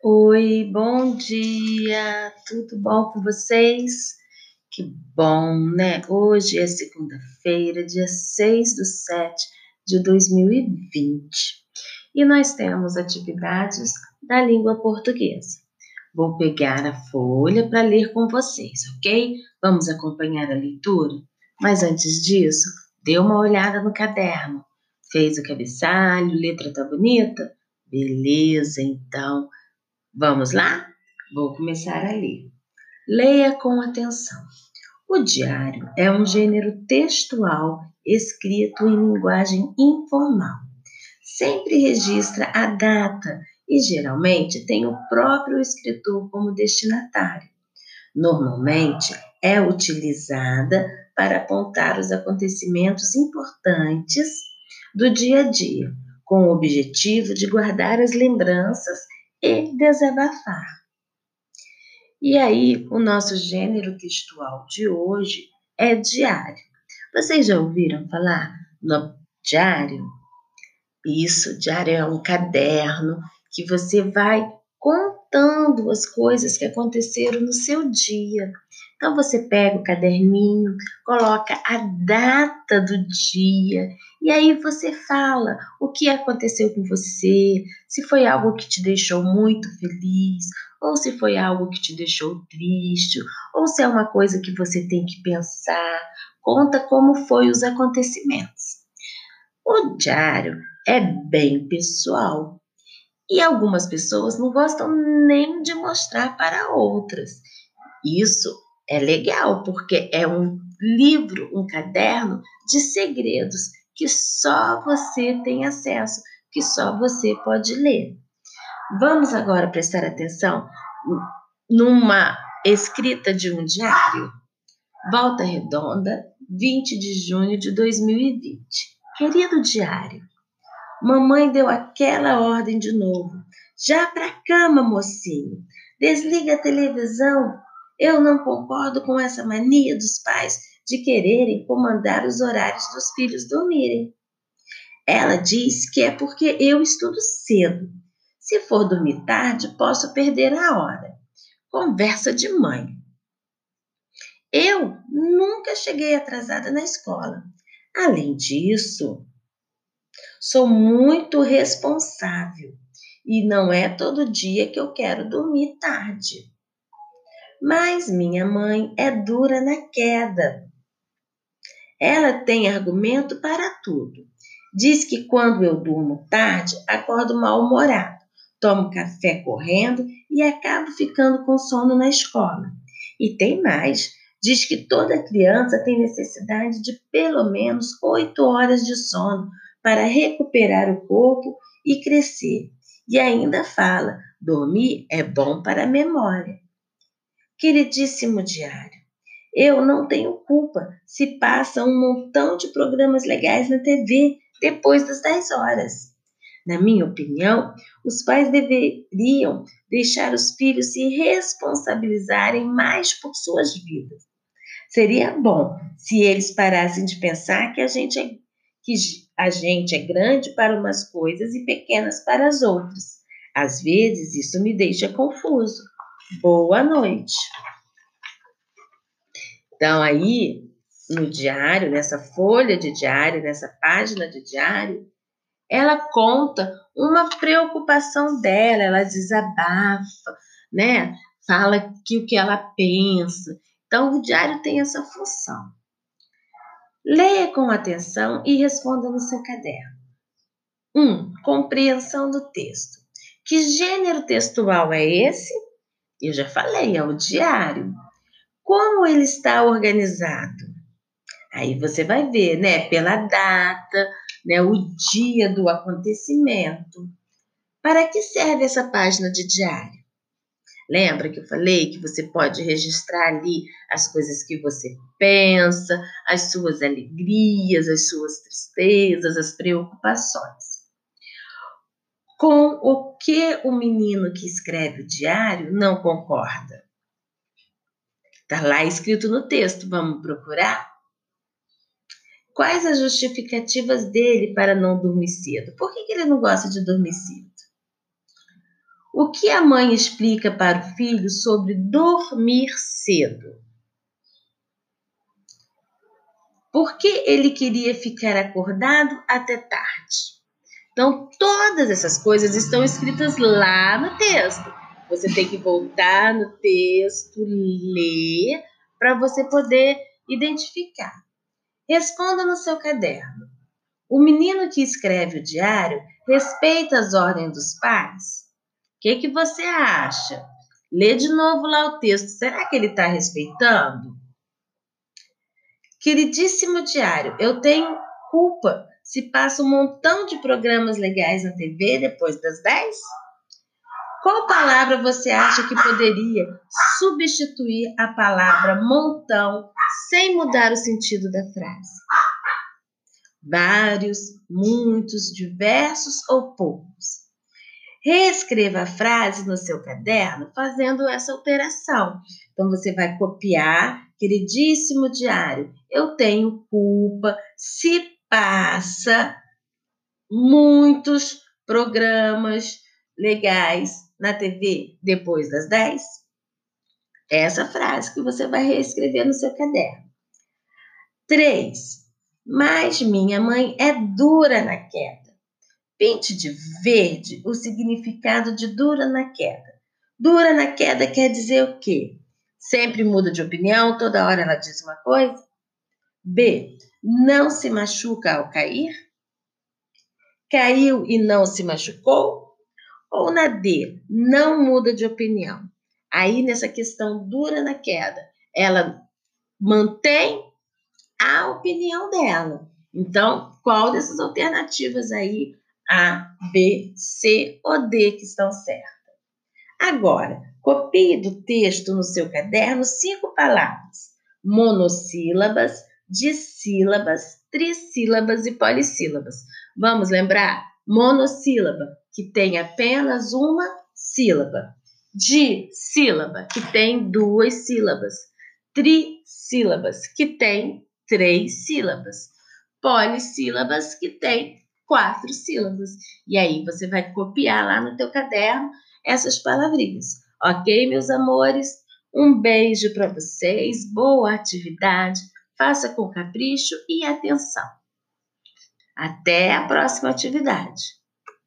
Oi, bom dia, tudo bom com vocês? Que bom, né? Hoje é segunda-feira, dia 6 do 7 de 2020 e nós temos atividades da língua portuguesa. Vou pegar a folha para ler com vocês, ok? Vamos acompanhar a leitura? Mas antes disso, dê uma olhada no caderno. Fez o cabeçalho, letra tá bonita? Beleza, então. Vamos lá? Vou começar a ler. Leia com atenção. O diário é um gênero textual escrito em linguagem informal. Sempre registra a data e geralmente tem o próprio escritor como destinatário. Normalmente é utilizada para apontar os acontecimentos importantes do dia a dia, com o objetivo de guardar as lembranças e desabafar. E aí, o nosso gênero textual de hoje é diário. Vocês já ouviram falar no diário? Isso, diário é um caderno que você vai contando as coisas que aconteceram no seu dia. Então você pega o caderninho, coloca a data do dia e aí você fala o que aconteceu com você, se foi algo que te deixou muito feliz, ou se foi algo que te deixou triste, ou se é uma coisa que você tem que pensar. Conta como foi os acontecimentos. O diário é bem pessoal e algumas pessoas não gostam nem de mostrar para outras. Isso é legal, porque é um livro, um caderno de segredos que só você tem acesso, que só você pode ler. Vamos agora prestar atenção numa escrita de um diário. Volta Redonda, 20 de junho de 2020. Querido diário, mamãe deu aquela ordem de novo. Já pra cama, mocinho. Desliga a televisão eu não concordo com essa mania dos pais de quererem comandar os horários dos filhos dormirem. Ela diz que é porque eu estudo cedo. Se for dormir tarde, posso perder a hora. Conversa de mãe. Eu nunca cheguei atrasada na escola. Além disso, sou muito responsável e não é todo dia que eu quero dormir tarde. Mas minha mãe é dura na queda. Ela tem argumento para tudo. Diz que quando eu durmo tarde, acordo mal-humorado, tomo café correndo e acabo ficando com sono na escola. E tem mais. Diz que toda criança tem necessidade de pelo menos oito horas de sono para recuperar o corpo e crescer. E ainda fala: dormir é bom para a memória. Queridíssimo diário, eu não tenho culpa se passa um montão de programas legais na TV depois das 10 horas. Na minha opinião, os pais deveriam deixar os filhos se responsabilizarem mais por suas vidas. Seria bom se eles parassem de pensar que a gente é, que a gente é grande para umas coisas e pequenas para as outras. Às vezes isso me deixa confuso. Boa noite. Então, aí, no diário, nessa folha de diário, nessa página de diário, ela conta uma preocupação dela, ela desabafa, né? Fala que o que ela pensa. Então, o diário tem essa função. Leia com atenção e responda no seu caderno. 1. Um, compreensão do texto. Que gênero textual é esse? Eu já falei, é o diário. Como ele está organizado? Aí você vai ver, né, pela data, né, o dia do acontecimento. Para que serve essa página de diário? Lembra que eu falei que você pode registrar ali as coisas que você pensa, as suas alegrias, as suas tristezas, as preocupações com o que o menino que escreve o diário não concorda. Está lá escrito no texto, vamos procurar? Quais as justificativas dele para não dormir cedo? Por que, que ele não gosta de dormir cedo? O que a mãe explica para o filho sobre dormir cedo? Por que ele queria ficar acordado até tarde? Então, todas essas coisas estão escritas lá no texto. Você tem que voltar no texto, ler, para você poder identificar. Responda no seu caderno. O menino que escreve o diário respeita as ordens dos pais? O que, que você acha? Lê de novo lá o texto. Será que ele está respeitando? Queridíssimo diário, eu tenho culpa se passa um montão de programas legais na TV depois das 10? Qual palavra você acha que poderia substituir a palavra montão sem mudar o sentido da frase? Vários, muitos, diversos ou poucos. Reescreva a frase no seu caderno fazendo essa alteração. Então você vai copiar, queridíssimo diário, eu tenho culpa se passa muitos programas legais na TV depois das 10? Essa frase que você vai reescrever no seu caderno. 3. Mas minha mãe é dura na queda. Pinte de verde o significado de dura na queda. Dura na queda quer dizer o quê? Sempre muda de opinião, toda hora ela diz uma coisa? B. Não se machuca ao cair? Caiu e não se machucou? Ou na D, não muda de opinião. Aí, nessa questão dura na queda, ela mantém a opinião dela. Então, qual dessas alternativas aí, A, B, C ou D, que estão certas? Agora, copie do texto no seu caderno cinco palavras: monossílabas, dissílabas, trissílabas e polissílabas. Vamos lembrar? Monossílaba, que tem apenas uma sílaba. Dissílaba, que tem duas sílabas. Trissílabas, que tem três sílabas. Polissílabas, que tem quatro sílabas. E aí você vai copiar lá no teu caderno essas palavrinhas. Ok, meus amores? Um beijo para vocês, boa atividade, faça com capricho e atenção. Até a próxima atividade.